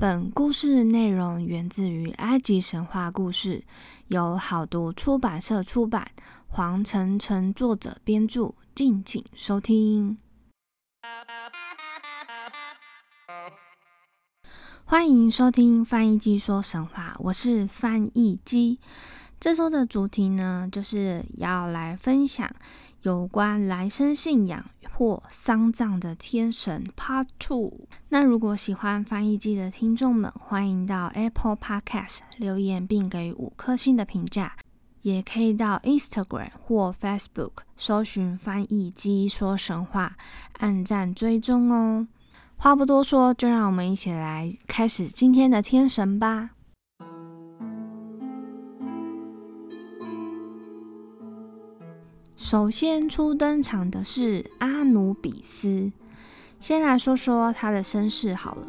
本故事内容源自于埃及神话故事，由好读出版社出版，黄晨晨作者编著，敬请收听。欢迎收听翻译机说神话，我是翻译机。这周的主题呢，就是要来分享有关来生信仰。或丧葬的天神 Part Two。那如果喜欢翻译机的听众们，欢迎到 Apple Podcast 留言并给五颗星的评价，也可以到 Instagram 或 Facebook 搜寻翻译机说神话，按赞追踪哦。话不多说，就让我们一起来开始今天的天神吧。首先初登场的是阿努比斯。先来说说他的身世好了。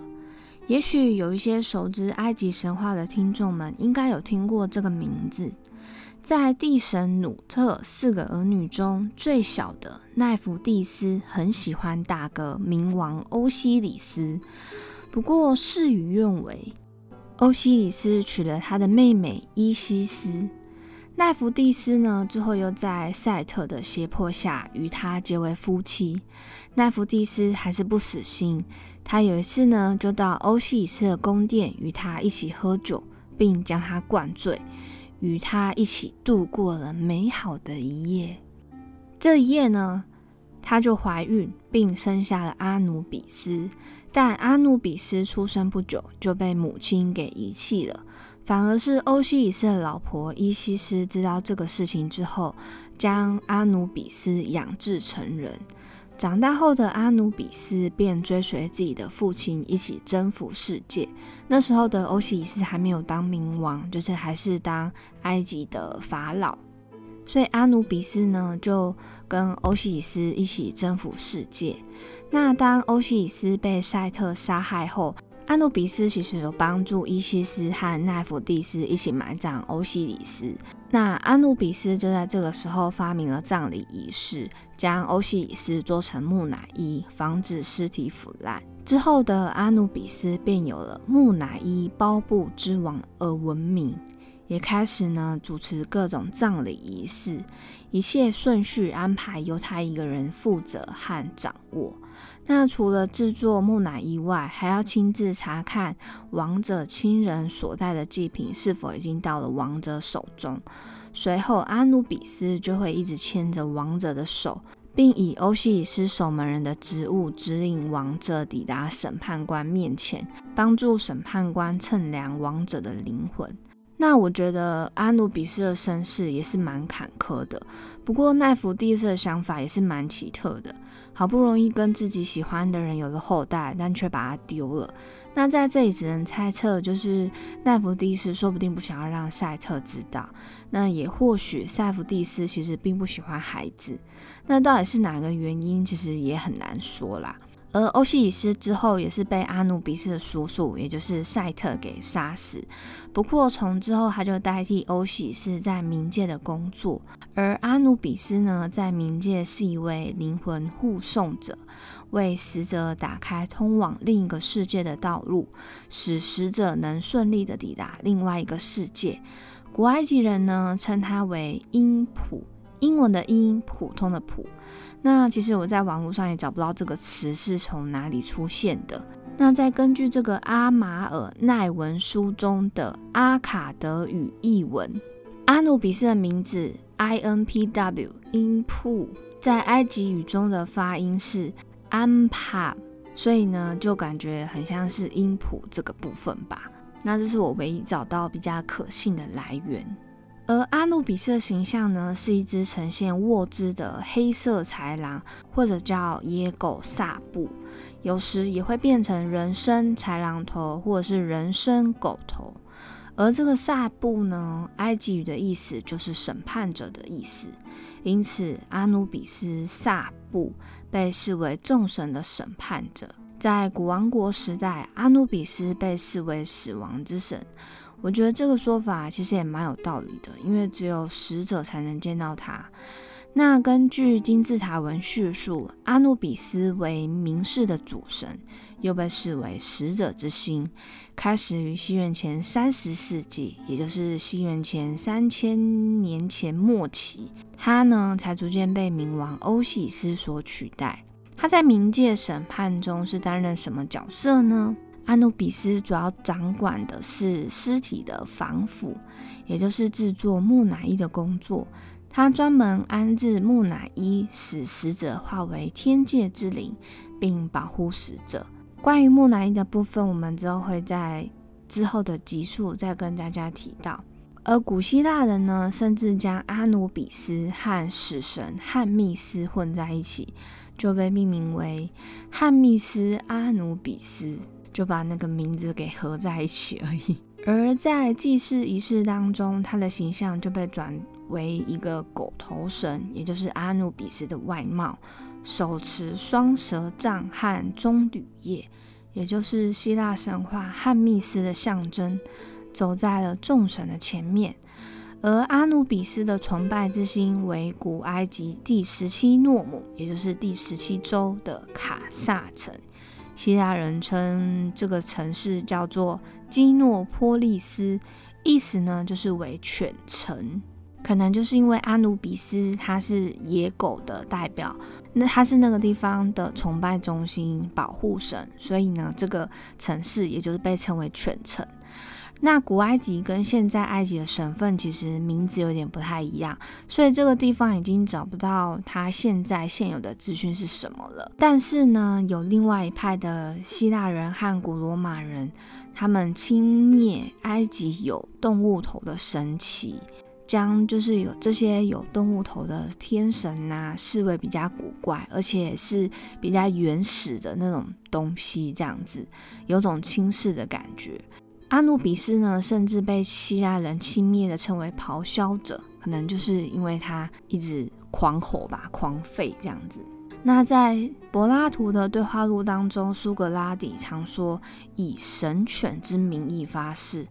也许有一些熟知埃及神话的听众们，应该有听过这个名字。在地神努特四个儿女中，最小的奈福蒂斯很喜欢大哥冥王欧西里斯，不过事与愿违，欧西里斯娶了他的妹妹伊西斯。奈福蒂斯呢，之后又在赛特的胁迫下与他结为夫妻。奈福蒂斯还是不死心，他有一次呢，就到欧西里斯的宫殿与他一起喝酒，并将他灌醉，与他一起度过了美好的一夜。这一夜呢，她就怀孕，并生下了阿努比斯。但阿努比斯出生不久就被母亲给遗弃了。反而是欧西里斯的老婆伊西斯知道这个事情之后，将阿努比斯养至成人。长大后的阿努比斯便追随自己的父亲一起征服世界。那时候的欧西里斯还没有当冥王，就是还是当埃及的法老。所以阿努比斯呢，就跟欧西里斯一起征服世界。那当欧西里斯被赛特杀害后，阿努比斯其实有帮助伊西斯和奈芙蒂斯一起埋葬欧西里斯。那阿努比斯就在这个时候发明了葬礼仪式，将欧西里斯做成木乃伊，防止尸体腐烂。之后的阿努比斯便有了木乃伊包布之王而闻名，也开始呢主持各种葬礼仪式，一切顺序安排由他一个人负责和掌握。那除了制作木乃伊外，还要亲自查看王者亲人所带的祭品是否已经到了王者手中。随后，阿努比斯就会一直牵着王者的手，并以欧西里斯守门人的职务指引王者抵达审判官面前，帮助审判官称量王者的灵魂。那我觉得阿努比斯的身世也是蛮坎坷的，不过奈弗蒂斯的想法也是蛮奇特的。好不容易跟自己喜欢的人有了后代，但却把他丢了。那在这里只能猜测，就是奈弗蒂斯说不定不想要让赛特知道。那也或许赛弗蒂斯其实并不喜欢孩子。那到底是哪个原因，其实也很难说啦。而欧西里斯之后也是被阿努比斯的叔叔，也就是赛特给杀死。不过从之后他就代替欧西里斯在冥界的工作，而阿努比斯呢，在冥界是一位灵魂护送者，为死者打开通往另一个世界的道路，使死者能顺利的抵达另外一个世界。古埃及人呢称他为英普，英文的英，普通的普。那其实我在网络上也找不到这个词是从哪里出现的。那再根据这个阿马尔奈文书中的阿卡德语译文，阿努比斯的名字 I N P W 音普，在埃及语中的发音是安帕，所以呢就感觉很像是音谱这个部分吧。那这是我唯一找到比较可信的来源。而阿努比斯的形象呢，是一只呈现卧姿的黑色豺狼，或者叫野狗萨布，有时也会变成人身豺狼头，或者是人身狗头。而这个萨布呢，埃及语的意思就是审判者的意思，因此阿努比斯萨布被视为众神的审判者。在古王国时代，阿努比斯被视为死亡之神。我觉得这个说法其实也蛮有道理的，因为只有死者才能见到他。那根据金字塔文叙述，阿努比斯为冥世的主神，又被视为使者之星，开始于西元前三十世纪，也就是西元前三千年前末期，他呢才逐渐被冥王欧西斯所取代。他在冥界审判中是担任什么角色呢？阿努比斯主要掌管的是尸体的防腐，也就是制作木乃伊的工作。他专门安置木乃伊，使死者化为天界之灵，并保护死者。关于木乃伊的部分，我们之后会在之后的集数再跟大家提到。而古希腊人呢，甚至将阿努比斯和死神汉密斯混在一起，就被命名为汉密斯阿努比斯，就把那个名字给合在一起而已。而在祭祀仪式当中，他的形象就被转为一个狗头神，也就是阿努比斯的外貌，手持双蛇杖和棕榈叶，也就是希腊神话汉密斯的象征，走在了众神的前面。而阿努比斯的崇拜之星为古埃及第十七诺姆，也就是第十七州的卡萨城。希腊人称这个城市叫做基诺波利斯，意思呢就是为犬城。可能就是因为阿努比斯他是野狗的代表，那他是那个地方的崇拜中心、保护神，所以呢，这个城市也就是被称为犬城。那古埃及跟现在埃及的省份其实名字有点不太一样，所以这个地方已经找不到它现在现有的资讯是什么了。但是呢，有另外一派的希腊人和古罗马人，他们轻蔑埃及有动物头的神奇，将就是有这些有动物头的天神呐视为比较古怪，而且是比较原始的那种东西，这样子有种轻视的感觉。阿努比斯呢，甚至被希腊人轻蔑的称为咆哮者，可能就是因为他一直狂吼吧，狂吠这样子。那在柏拉图的对话录当中，苏格拉底常说以神犬之名义发誓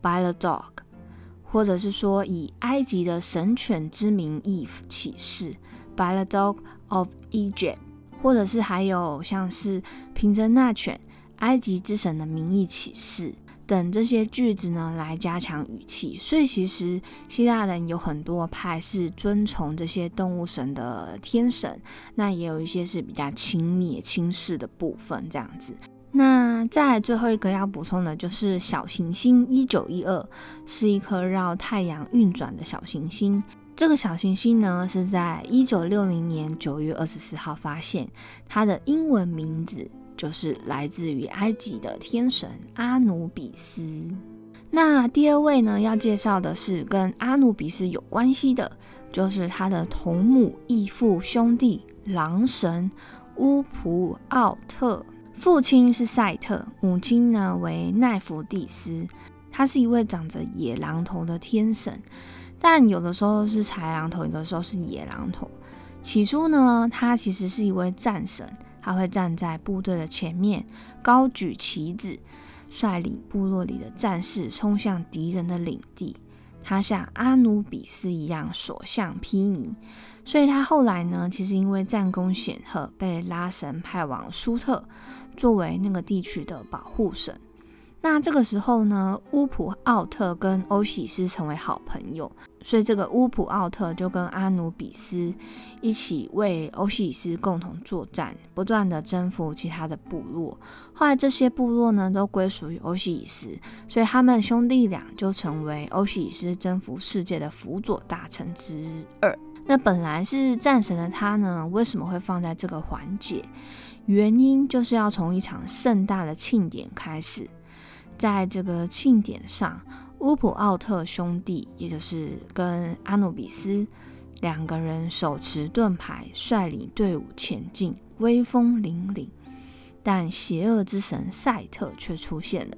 ，by the dog，或者是说以埃及的神犬之名义起誓，by the dog of Egypt，或者是还有像是凭着那犬埃及之神的名义起誓。等这些句子呢，来加强语气。所以其实希腊人有很多派是尊崇这些动物神的天神，那也有一些是比较轻蔑、轻视的部分。这样子。那再最后一个要补充的就是小行星一九一二，是一颗绕太阳运转的小行星。这个小行星呢，是在一九六零年九月二十四号发现，它的英文名字。就是来自于埃及的天神阿努比斯。那第二位呢，要介绍的是跟阿努比斯有关系的，就是他的同母异父兄弟狼神乌普奥特。父亲是赛特，母亲呢为奈芙蒂斯。他是一位长着野狼头的天神，但有的时候是豺狼头，有的时候是野狼头。起初呢，他其实是一位战神。他会站在部队的前面，高举旗子，率领部落里的战士冲向敌人的领地。他像阿努比斯一样所向披靡，所以他后来呢，其实因为战功显赫，被拉神派往苏特，作为那个地区的保护神。那这个时候呢，乌普奥特跟欧喜斯成为好朋友，所以这个乌普奥特就跟阿努比斯一起为欧喜斯共同作战，不断的征服其他的部落。后来这些部落呢都归属于欧喜斯，所以他们兄弟俩就成为欧喜斯征服世界的辅佐大臣之二。那本来是战神的他呢，为什么会放在这个环节？原因就是要从一场盛大的庆典开始。在这个庆典上，乌普奥特兄弟，也就是跟阿努比斯两个人手持盾牌，率领队伍前进，威风凛凛。但邪恶之神赛特却出现了，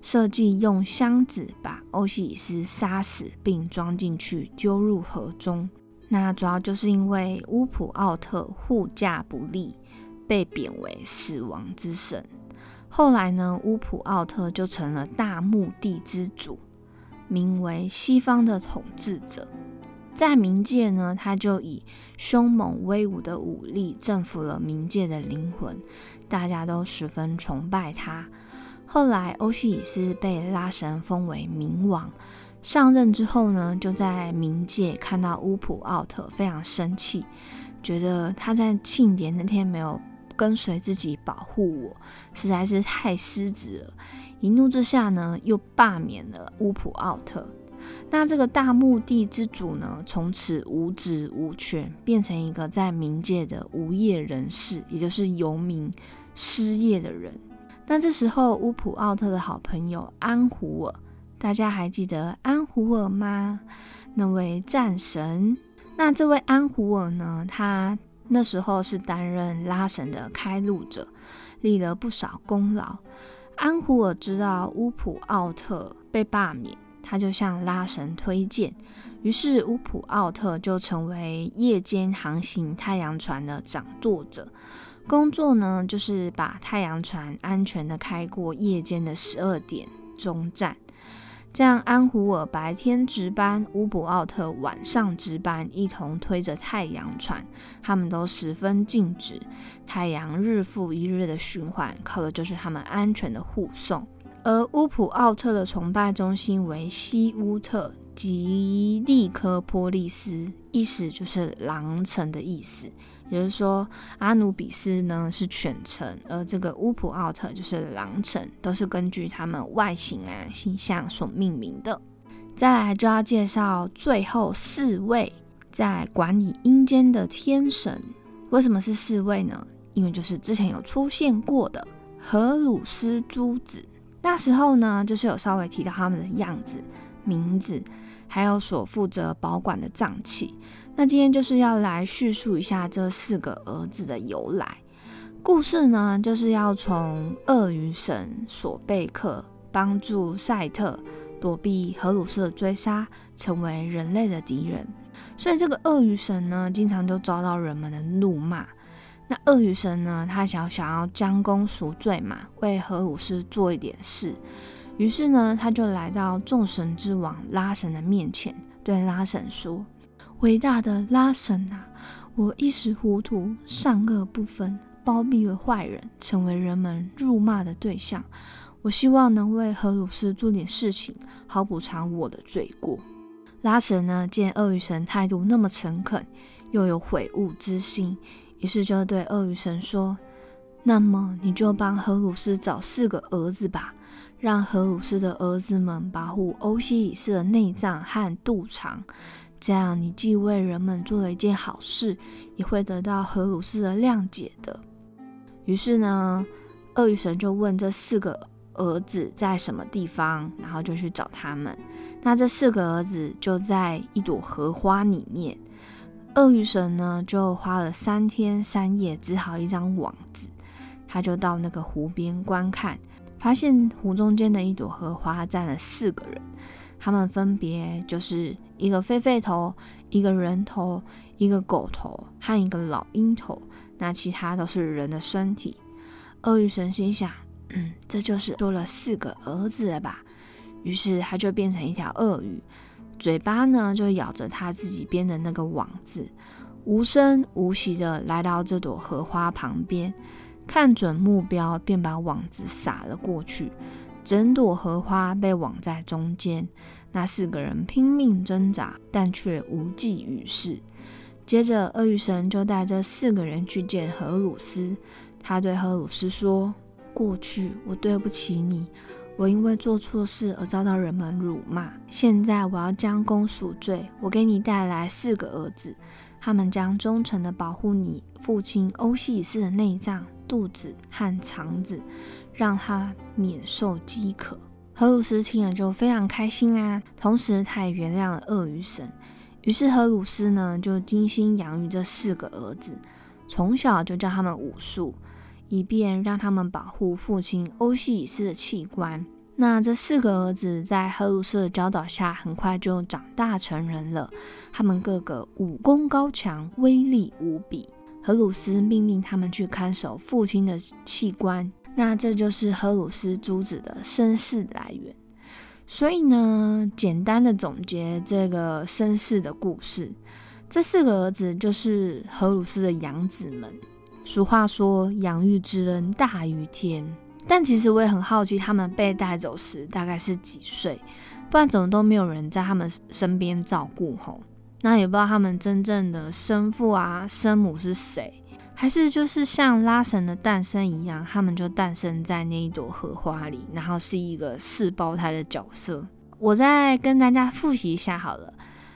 设计用箱子把欧西里斯杀死，并装进去丢入河中。那主要就是因为乌普奥特护驾不力，被贬为死亡之神。后来呢，乌普奥特就成了大墓地之主，名为西方的统治者。在冥界呢，他就以凶猛威武的武力征服了冥界的灵魂，大家都十分崇拜他。后来欧西里斯被拉神封为冥王，上任之后呢，就在冥界看到乌普奥特非常生气，觉得他在庆典那天没有跟随自己保护我，实在是太失职了。一怒之下呢，又罢免了乌普奥特。那这个大墓地之主呢，从此无职无权，变成一个在冥界的无业人士，也就是游民、失业的人。那这时候，乌普奥特的好朋友安胡尔，大家还记得安胡尔吗？那位战神。那这位安胡尔呢？他那时候是担任拉神的开路者，立了不少功劳。安胡尔知道乌普奥特被罢免，他就向拉神推荐，于是乌普奥特就成为夜间航行太阳船的掌舵者。工作呢，就是把太阳船安全的开过夜间的十二点钟站，这样安胡尔白天值班，乌普奥特晚上值班，一同推着太阳船，他们都十分尽职。太阳日复一日的循环，靠的就是他们安全的护送。而乌普奥特的崇拜中心为西乌特吉利科波利斯，意思就是狼城的意思。也就是说，阿努比斯呢是犬城，而这个乌普奥特就是狼城，都是根据他们外形啊形象所命名的。再来就要介绍最后四位在管理阴间的天神。为什么是四位呢？因为就是之前有出现过的荷鲁斯诸子，那时候呢就是有稍微提到他们的样子、名字，还有所负责保管的脏器。那今天就是要来叙述一下这四个儿子的由来。故事呢，就是要从鳄鱼神索贝克帮助赛特躲避荷鲁斯的追杀，成为人类的敌人。所以这个鳄鱼神呢，经常就遭到人们的怒骂。那鳄鱼神呢，他想想要将功赎罪嘛，为荷鲁斯做一点事。于是呢，他就来到众神之王拉神的面前，对拉神说。伟大的拉神啊！我一时糊涂，善恶不分，包庇了坏人，成为人们辱骂的对象。我希望能为荷鲁斯做点事情，好补偿我的罪过。拉神呢，见鳄鱼神态度那么诚恳，又有悔悟之心，于是就对鳄鱼神说：“那么你就帮荷鲁斯找四个儿子吧，让荷鲁斯的儿子们保护欧西里斯的内脏和肚肠。”这样，你既为人们做了一件好事，也会得到荷鲁斯的谅解的。于是呢，鳄鱼神就问这四个儿子在什么地方，然后就去找他们。那这四个儿子就在一朵荷花里面。鳄鱼神呢，就花了三天三夜织好一张网子，他就到那个湖边观看，发现湖中间的一朵荷花站了四个人。他们分别就是一个狒狒头、一个人头、一个狗头和一个老鹰头，那其他都是人的身体。鳄鱼神心想：“嗯，这就是多了四个儿子了吧？”于是他就变成一条鳄鱼，嘴巴呢就咬着他自己编的那个网子，无声无息的来到这朵荷花旁边，看准目标，便把网子撒了过去。整朵荷花被网在中间，那四个人拼命挣扎，但却无济于事。接着，鳄鱼神就带着四个人去见荷鲁斯。他对荷鲁斯说：“过去我对不起你，我因为做错事而遭到人们辱骂。现在我要将功赎罪，我给你带来四个儿子，他们将忠诚地保护你父亲欧西里斯的内脏、肚子和肠子。”让他免受饥渴。荷鲁斯听了就非常开心啊，同时他也原谅了鳄鱼神。于是荷鲁斯呢就精心养育这四个儿子，从小就教他们武术，以便让他们保护父亲欧西里斯的器官。那这四个儿子在荷鲁斯的教导下，很快就长大成人了。他们个个武功高强，威力无比。荷鲁斯命令他们去看守父亲的器官。那这就是荷鲁斯珠子的身世来源。所以呢，简单的总结这个身世的故事，这四个儿子就是荷鲁斯的养子们。俗话说“养育之恩大于天”，但其实我也很好奇，他们被带走时大概是几岁？不然怎么都没有人在他们身边照顾吼？那也不知道他们真正的生父啊、生母是谁，还是就是像拉神的诞生一样，他们就诞生在那一朵荷花里，然后是一个四胞胎的角色。我再跟大家复习一下好了，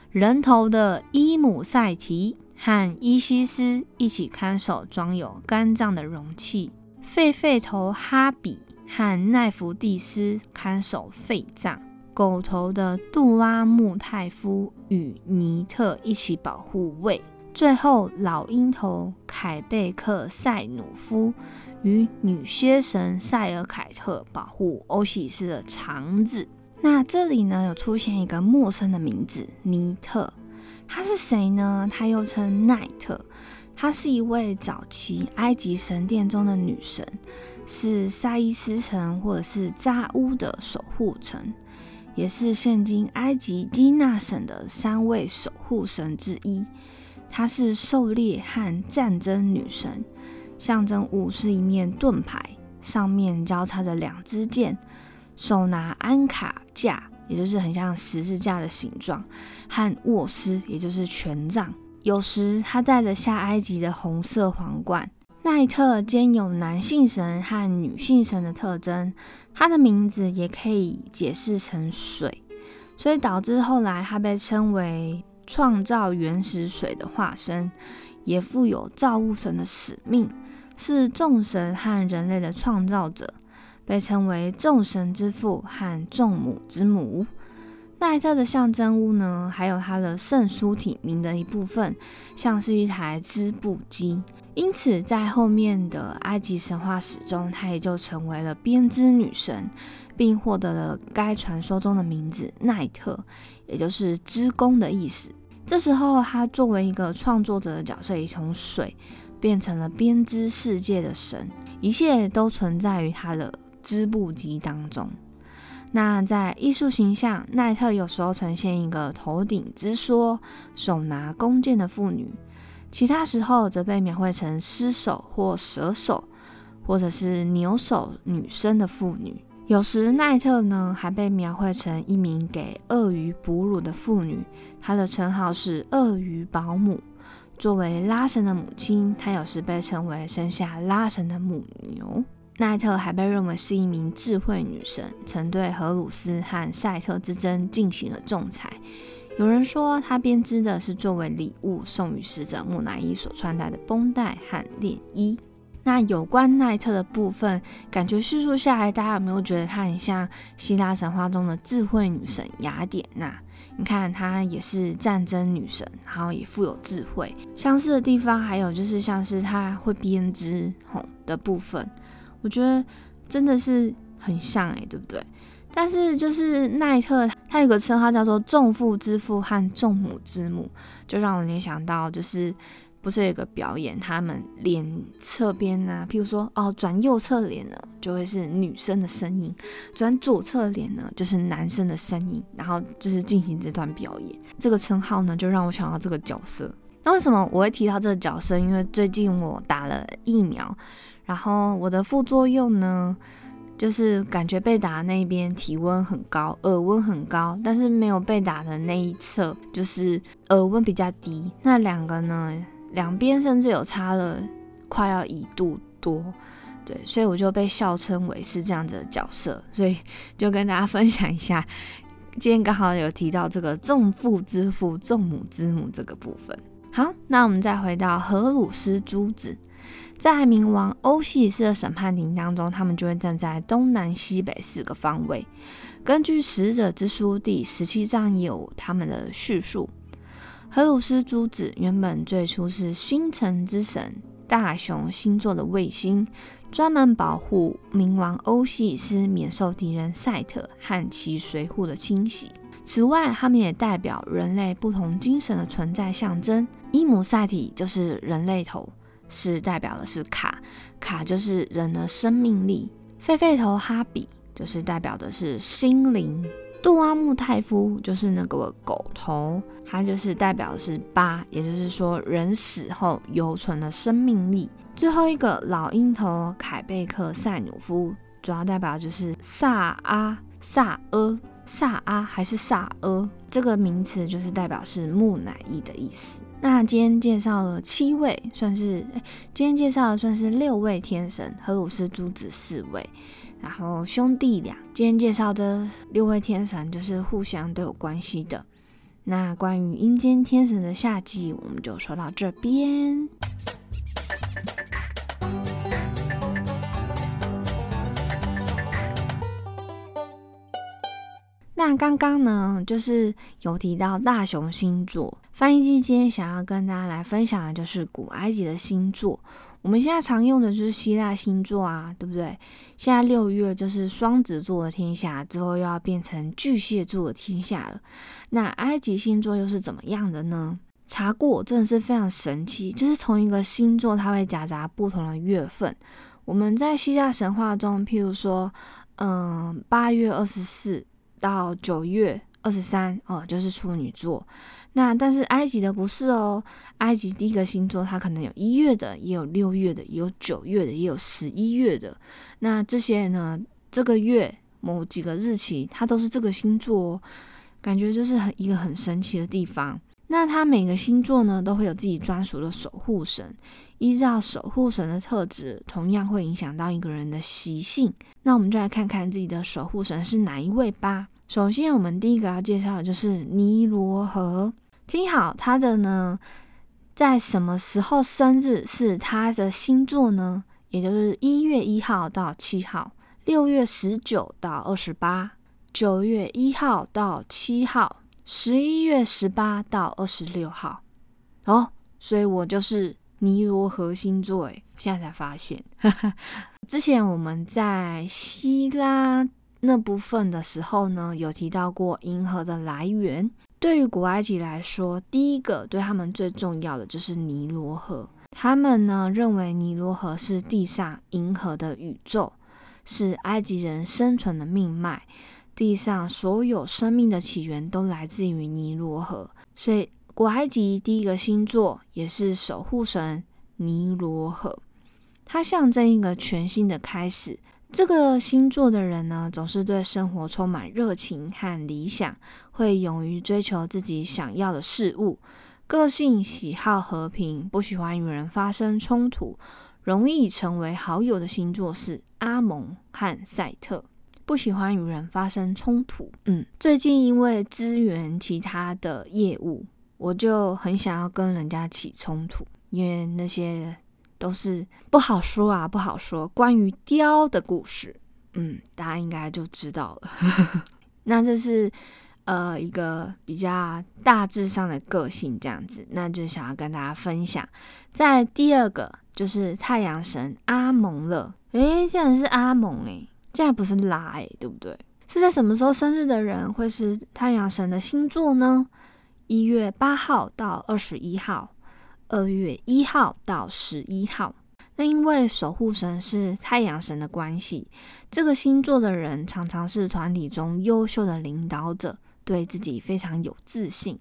人头的伊姆塞提。和伊西斯一起看守装有肝脏的容器，狒狒头哈比和奈福蒂斯看守肺脏，狗头的杜阿穆泰夫与尼特一起保护胃，最后老鹰头凯贝克塞努夫与女蝎神塞尔凯特保护欧西斯的肠子。那这里呢，有出现一个陌生的名字尼特。他是谁呢？他又称奈特，她是一位早期埃及神殿中的女神，是萨伊斯城或者是扎乌的守护神，也是现今埃及基纳省的三位守护神之一。她是狩猎和战争女神，象征物是一面盾牌，上面交叉着两支箭，手拿安卡架。也就是很像十字架的形状，和沃斯，也就是权杖。有时他戴着下埃及的红色皇冠。奈特兼有男性神和女性神的特征，他的名字也可以解释成水，所以导致后来他被称为创造原始水的化身，也负有造物神的使命，是众神和人类的创造者。被称为众神之父和众母之母。奈特的象征物呢，还有它的圣书体名的一部分，像是一台织布机。因此，在后面的埃及神话史中，他也就成为了编织女神，并获得了该传说中的名字奈特，也就是织工的意思。这时候，他作为一个创作者的角色，也从水变成了编织世界的神，一切都存在于他的。织布机当中，那在艺术形象，奈特有时候呈现一个头顶之说、手拿弓箭的妇女；其他时候则被描绘成狮手或蛇手，或者是牛手女生的妇女。有时奈特呢还被描绘成一名给鳄鱼哺乳的妇女，她的称号是鳄鱼保姆。作为拉神的母亲，她有时被称为生下拉神的母牛。奈特还被认为是一名智慧女神，曾对荷鲁斯和赛特之争进行了仲裁。有人说，她编织的是作为礼物送予使者木乃伊所穿戴的绷带和链衣。那有关奈特的部分，感觉叙述下来，大家有没有觉得她很像希腊神话中的智慧女神雅典娜？你看，她也是战争女神，然后也富有智慧。相似的地方还有就是，像是她会编织吼的部分。我觉得真的是很像诶，对不对？但是就是奈特，他有个称号叫做众父之父和众母之母，就让我联想到，就是不是有一个表演，他们脸侧边呢，譬如说哦，转右侧脸呢，就会是女生的声音；转左侧脸呢，就是男生的声音，然后就是进行这段表演。这个称号呢，就让我想到这个角色。那为什么我会提到这个角色？因为最近我打了疫苗。然后我的副作用呢，就是感觉被打的那边体温很高，耳温很高，但是没有被打的那一侧就是耳温比较低。那两个呢，两边甚至有差了快要一度多，对，所以我就被笑称为是这样子的角色，所以就跟大家分享一下。今天刚好有提到这个众父之父、众母之母这个部分。好，那我们再回到荷鲁斯珠子。在冥王欧西斯的审判庭当中，他们就会站在东南西北四个方位。根据《使者之书》第十七章有他们的叙述。荷鲁斯珠子原本最初是星辰之神大熊星座的卫星，专门保护冥王欧西斯免受敌人赛特和其随护的侵袭。此外，他们也代表人类不同精神的存在象征。伊姆赛体就是人类头。是代表的是卡，卡就是人的生命力；狒狒头哈比就是代表的是心灵；杜阿木泰夫就是那个狗头，它就是代表的是八，也就是说人死后犹存的生命力；最后一个老鹰头凯贝克塞努夫，主要代表就是萨阿萨阿萨阿还是萨阿这个名词，就是代表是木乃伊的意思。那今天介绍了七位，算是今天介绍的算是六位天神，荷鲁斯诸子四位，然后兄弟俩。今天介绍的六位天神就是互相都有关系的。那关于阴间天神的下集，我们就说到这边。那刚刚呢，就是有提到大熊星座。翻译机今天想要跟大家来分享的就是古埃及的星座。我们现在常用的就是希腊星座啊，对不对？现在六月就是双子座的天下，之后又要变成巨蟹座的天下了。那埃及星座又是怎么样的呢？查过，真的是非常神奇，就是同一个星座，它会夹杂不同的月份。我们在希腊神话中，譬如说，嗯，八月二十四。到九月二十三哦，就是处女座。那但是埃及的不是哦，埃及第一个星座它可能有一月的，也有六月的，也有九月的，也有十一月的。那这些呢，这个月某几个日期它都是这个星座，哦感觉就是很一个很神奇的地方。那它每个星座呢都会有自己专属的守护神，依照守护神的特质，同样会影响到一个人的习性。那我们就来看看自己的守护神是哪一位吧。首先，我们第一个要介绍的就是尼罗河。听好，他的呢，在什么时候生日是他的星座呢？也就是一月一号到七号，六月十九到二十八，九月一号到七号，十一月十八到二十六号。哦，所以我就是尼罗河星座诶，现在才发现。之前我们在希腊。那部分的时候呢，有提到过银河的来源。对于古埃及来说，第一个对他们最重要的就是尼罗河。他们呢认为尼罗河是地上银河的宇宙，是埃及人生存的命脉。地上所有生命的起源都来自于尼罗河，所以古埃及第一个星座也是守护神尼罗河，它象征一个全新的开始。这个星座的人呢，总是对生活充满热情和理想，会勇于追求自己想要的事物。个性喜好和平，不喜欢与人发生冲突，容易成为好友的星座是阿蒙和赛特。不喜欢与人发生冲突。嗯，最近因为支援其他的业务，我就很想要跟人家起冲突，因为那些。都是不好说啊，不好说。关于雕的故事，嗯，大家应该就知道了。那这是呃一个比较大致上的个性这样子，那就想要跟大家分享。在第二个就是太阳神阿蒙了，诶，竟然是阿蒙诶，竟然不是拉诶，对不对？是在什么时候生日的人会是太阳神的星座呢？一月八号到二十一号。二月一号到十一号，那因为守护神是太阳神的关系，这个星座的人常常是团体中优秀的领导者，对自己非常有自信，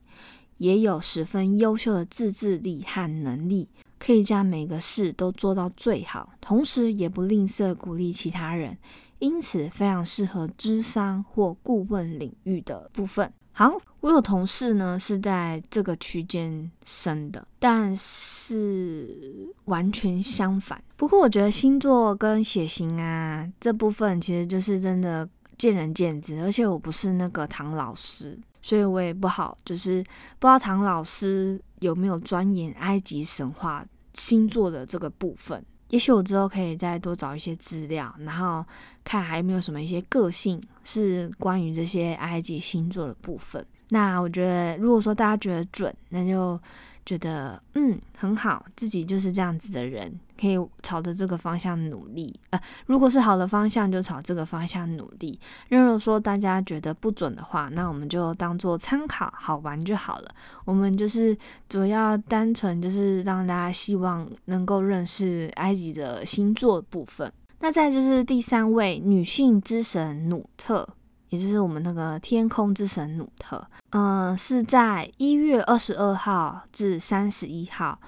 也有十分优秀的自制力和能力，可以将每个事都做到最好，同时也不吝啬鼓励其他人，因此非常适合智商或顾问领域的部分。好，我有同事呢是在这个区间生的，但是完全相反。不过我觉得星座跟血型啊这部分其实就是真的见仁见智，而且我不是那个唐老师，所以我也不好，就是不知道唐老师有没有钻研埃及神话星座的这个部分。也许我之后可以再多找一些资料，然后看还有没有什么一些个性是关于这些埃及星座的部分。那我觉得，如果说大家觉得准，那就。觉得嗯很好，自己就是这样子的人，可以朝着这个方向努力。呃，如果是好的方向，就朝这个方向努力。如果说大家觉得不准的话，那我们就当做参考，好玩就好了。我们就是主要单纯就是让大家希望能够认识埃及的星座部分。那再就是第三位女性之神努特。也就是我们那个天空之神努特，嗯，是在一月二十二号至三十一号，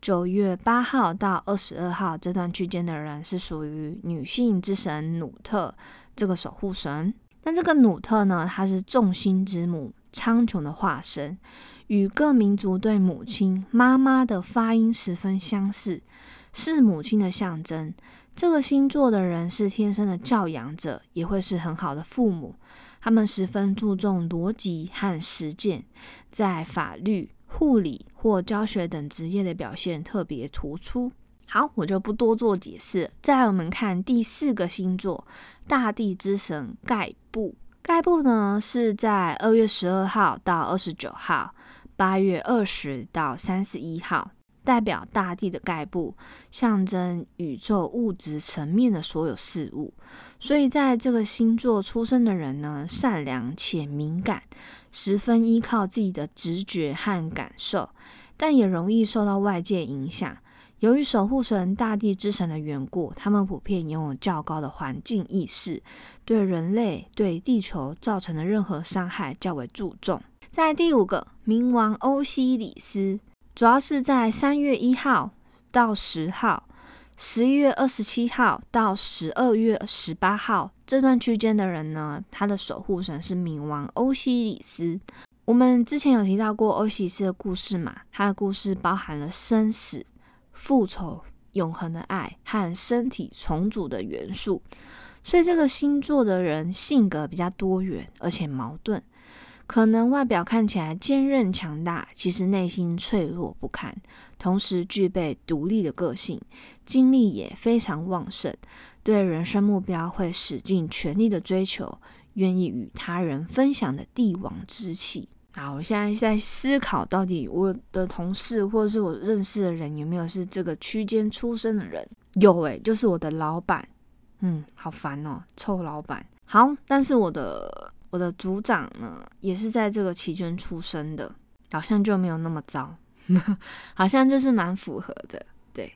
九月八号到二十二号这段区间的人是属于女性之神努特这个守护神。但这个努特呢，她是众星之母，苍穹的化身，与各民族对母亲妈妈的发音十分相似，是母亲的象征。这个星座的人是天生的教养者，也会是很好的父母。他们十分注重逻辑和实践，在法律、护理或教学等职业的表现特别突出。好，我就不多做解释。再来，我们看第四个星座，大地之神盖布。盖布呢是在二月十二号到二十九号，八月二十到三十一号。代表大地的盖布，象征宇宙物质层面的所有事物。所以，在这个星座出生的人呢，善良且敏感，十分依靠自己的直觉和感受，但也容易受到外界影响。由于守护神大地之神的缘故，他们普遍拥有较高的环境意识，对人类、对地球造成的任何伤害较为注重。在第五个，冥王欧西里斯。主要是在三月一号到十号，十一月二十七号到十二月十八号这段区间的人呢，他的守护神是冥王欧西里斯。我们之前有提到过欧西里斯的故事嘛？他的故事包含了生死、复仇、永恒的爱和身体重组的元素，所以这个星座的人性格比较多元，而且矛盾。可能外表看起来坚韧强大，其实内心脆弱不堪。同时具备独立的个性，精力也非常旺盛，对人生目标会使尽全力的追求，愿意与他人分享的帝王之气。好，我现在在思考，到底我的同事或者是我认识的人有没有是这个区间出生的人？有诶，就是我的老板。嗯，好烦哦，臭老板。好，但是我的。我的组长呢，也是在这个期间出生的，好像就没有那么糟，好像就是蛮符合的。对，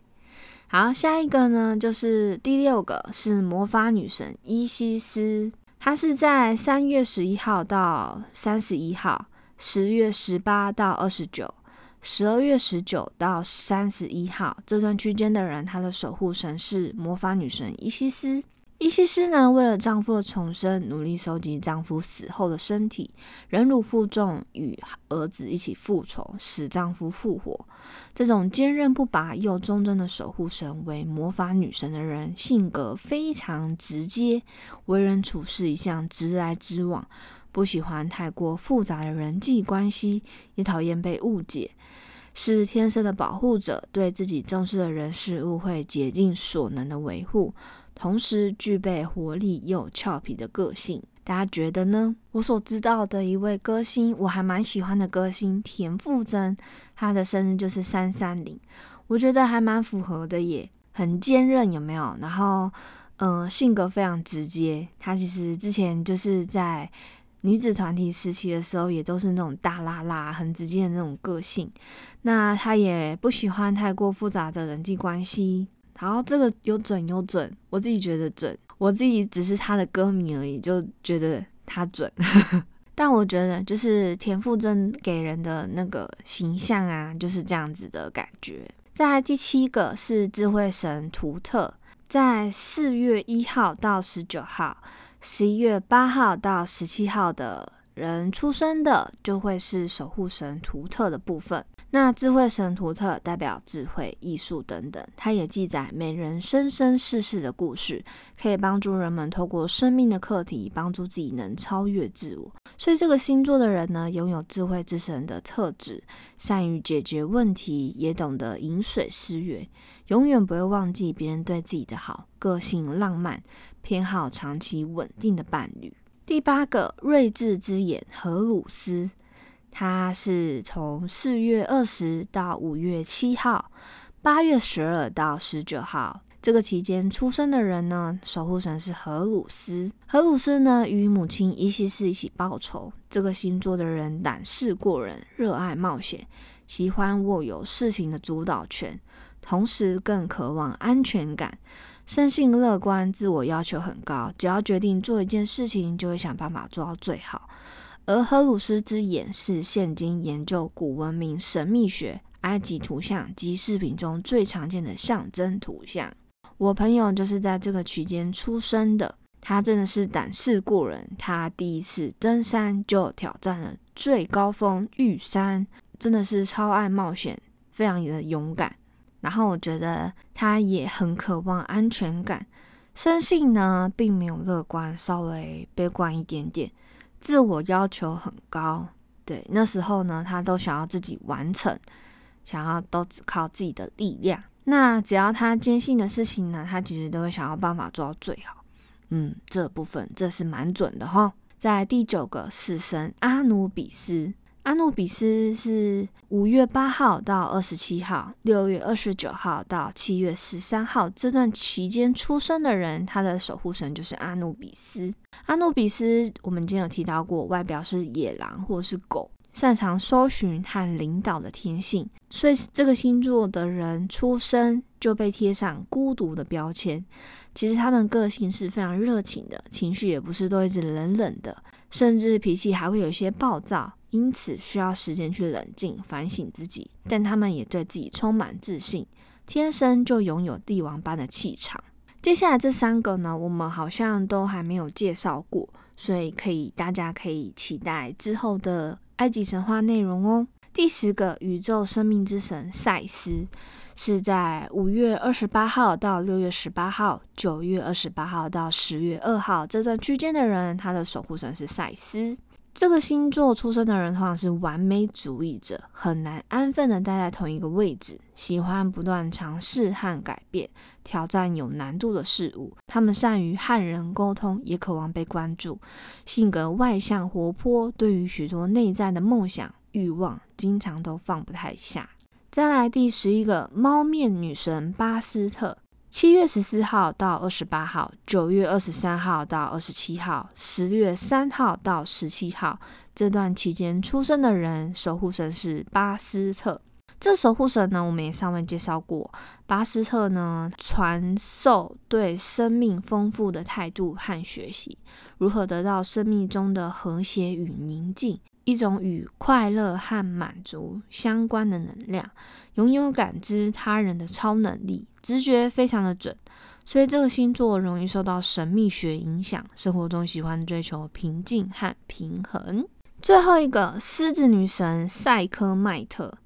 好，下一个呢，就是第六个是魔法女神伊西斯，她是在三月十一号到三十一号，十月十八到二十九，十二月十九到三十一号这段区间的人，她的守护神是魔法女神伊西斯。伊西斯呢，为了丈夫的重生，努力收集丈夫死后的身体，忍辱负重，与儿子一起复仇，使丈夫复活。这种坚韧不拔又忠贞的守护神，为魔法女神的人，性格非常直接，为人处事一向直来直往，不喜欢太过复杂的人际关系，也讨厌被误解，是天生的保护者，对自己重视的人事物会竭尽所能的维护。同时具备活力又俏皮的个性，大家觉得呢？我所知道的一位歌星，我还蛮喜欢的歌星田馥甄，她的生日就是三三零，我觉得还蛮符合的耶，很坚韧，有没有？然后，嗯，性格非常直接。她其实之前就是在女子团体时期的时候，也都是那种大拉拉、很直接的那种个性。那她也不喜欢太过复杂的人际关系。好，这个有准有准，我自己觉得准，我自己只是他的歌迷而已，就觉得他准。但我觉得，就是田馥甄给人的那个形象啊，就是这样子的感觉。在第七个是智慧神图特，在四月一号到十九号，十一月八号到十七号的人出生的，就会是守护神图特的部分。那智慧神图特代表智慧、艺术等等，它也记载每人生生世世的故事，可以帮助人们透过生命的课题，帮助自己能超越自我。所以这个星座的人呢，拥有智慧之神的特质，善于解决问题，也懂得饮水思源，永远不会忘记别人对自己的好，个性浪漫，偏好长期稳定的伴侣。第八个睿智之眼荷鲁斯。他是从四月二十到五月七号，八月十二到十九号这个期间出生的人呢，守护神是荷鲁斯。荷鲁斯呢，与母亲伊西斯一起报仇。这个星座的人胆识过人，热爱冒险，喜欢握有事情的主导权，同时更渴望安全感，生性乐观，自我要求很高。只要决定做一件事情，就会想办法做到最好。而荷鲁斯之眼是现今研究古文明神秘学、埃及图像及饰品中最常见的象征图像。我朋友就是在这个区间出生的，他真的是胆识过人。他第一次登山就挑战了最高峰玉山，真的是超爱冒险，非常的勇敢。然后我觉得他也很渴望安全感，生性呢并没有乐观，稍微悲观一点点，自我要求很高。对，那时候呢，他都想要自己完成，想要都只靠自己的力量。那只要他坚信的事情呢，他其实都会想要办法做到最好。嗯，这部分这是蛮准的哈。在第九个死神阿努比斯，阿努比斯是五月八号到二十七号，六月二十九号到七月十三号这段期间出生的人，他的守护神就是阿努比斯。阿努比斯，我们今天有提到过，外表是野狼或是狗。擅长搜寻和领导的天性，所以这个星座的人出生就被贴上孤独的标签。其实他们个性是非常热情的，情绪也不是都一直冷冷的，甚至脾气还会有些暴躁，因此需要时间去冷静反省自己。但他们也对自己充满自信，天生就拥有帝王般的气场。接下来这三个呢，我们好像都还没有介绍过，所以可以大家可以期待之后的。埃及神话内容哦。第十个宇宙生命之神赛斯是在五月二十八号到六月十八号，九月二十八号到十月二号这段区间的人，他的守护神是赛斯。这个星座出生的人通常是完美主义者，很难安分的待在同一个位置，喜欢不断尝试和改变，挑战有难度的事物。他们善于和人沟通，也渴望被关注，性格外向活泼，对于许多内在的梦想欲望，经常都放不太下。再来第十一个猫面女神巴斯特。七月十四号到二十八号，九月二十三号到二十七号，十月三号到十七号这段期间出生的人，守护神是巴斯特。这守护神呢，我们也上面介绍过。巴斯特呢，传授对生命丰富的态度和学习，如何得到生命中的和谐与宁静。一种与快乐和满足相关的能量，拥有感知他人的超能力，直觉非常的准，所以这个星座容易受到神秘学影响，生活中喜欢追求平静和平衡。最后一个狮子女神赛科迈特，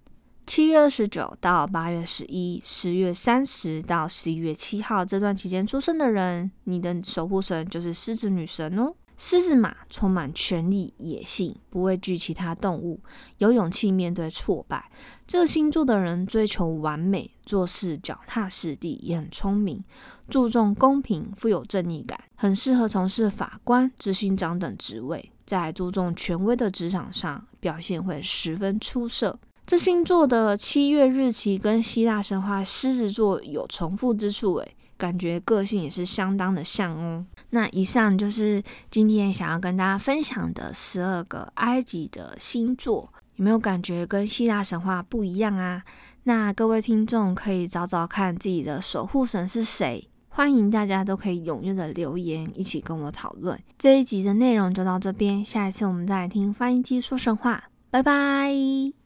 七月二十九到八月十一，十月三十到十一月七号这段期间出生的人，你的守护神就是狮子女神哦。狮子马充满权力、野性，不畏惧其他动物，有勇气面对挫败。这个星座的人追求完美，做事脚踏实地，也很聪明，注重公平，富有正义感，很适合从事法官、执行长等职位。在注重权威的职场上，表现会十分出色。这星座的七月日期跟希腊神话狮子座有重复之处，诶，感觉个性也是相当的像哦。那以上就是今天想要跟大家分享的十二个埃及的星座，有没有感觉跟希腊神话不一样啊？那各位听众可以找找看自己的守护神是谁，欢迎大家都可以踊跃的留言，一起跟我讨论。这一集的内容就到这边，下一次我们再来听翻译机说神话，拜拜。